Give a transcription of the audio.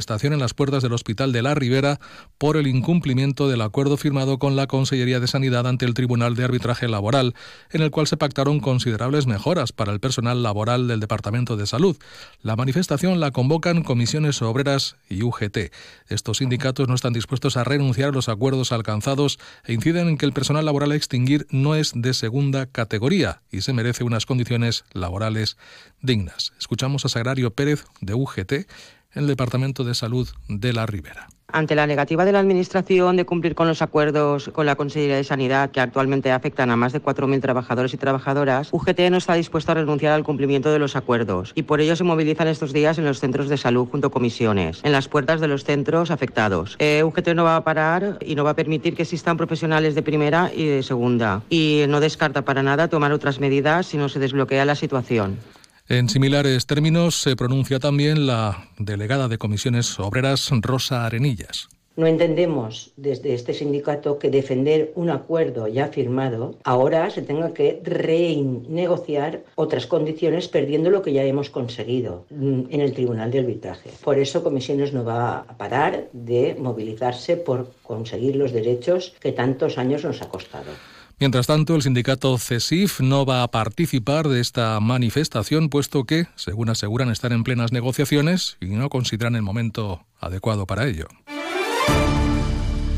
estación en las puertas del Hospital de la Ribera por el incumplimiento del acuerdo firmado con la Consellería de Sanidad ante el Tribunal de Arbitraje Laboral, en el cual se pactaron considerables mejoras para el personal laboral del Departamento de Salud. La manifestación la convocan comisiones obreras y UGT. Estos sindicatos no están dispuestos a renunciar a los acuerdos alcanzados e inciden en que el personal laboral a extinguir no es de segunda categoría y se merece unas condiciones laborales dignas. Escuchamos a Sagrario Pérez de UGT el Departamento de Salud de la Ribera. Ante la negativa de la Administración de cumplir con los acuerdos con la Consejería de Sanidad, que actualmente afectan a más de 4.000 trabajadores y trabajadoras, UGT no está dispuesto a renunciar al cumplimiento de los acuerdos y por ello se movilizan estos días en los centros de salud junto a comisiones, en las puertas de los centros afectados. Eh, UGT no va a parar y no va a permitir que existan profesionales de primera y de segunda y no descarta para nada tomar otras medidas si no se desbloquea la situación. En similares términos se pronuncia también la delegada de comisiones obreras Rosa Arenillas. No entendemos desde este sindicato que defender un acuerdo ya firmado ahora se tenga que renegociar otras condiciones perdiendo lo que ya hemos conseguido mm, en el Tribunal de Arbitraje. Por eso Comisiones no va a parar de movilizarse por conseguir los derechos que tantos años nos ha costado. Mientras tanto, el sindicato CESIF no va a participar de esta manifestación, puesto que, según aseguran, están en plenas negociaciones y no consideran el momento adecuado para ello.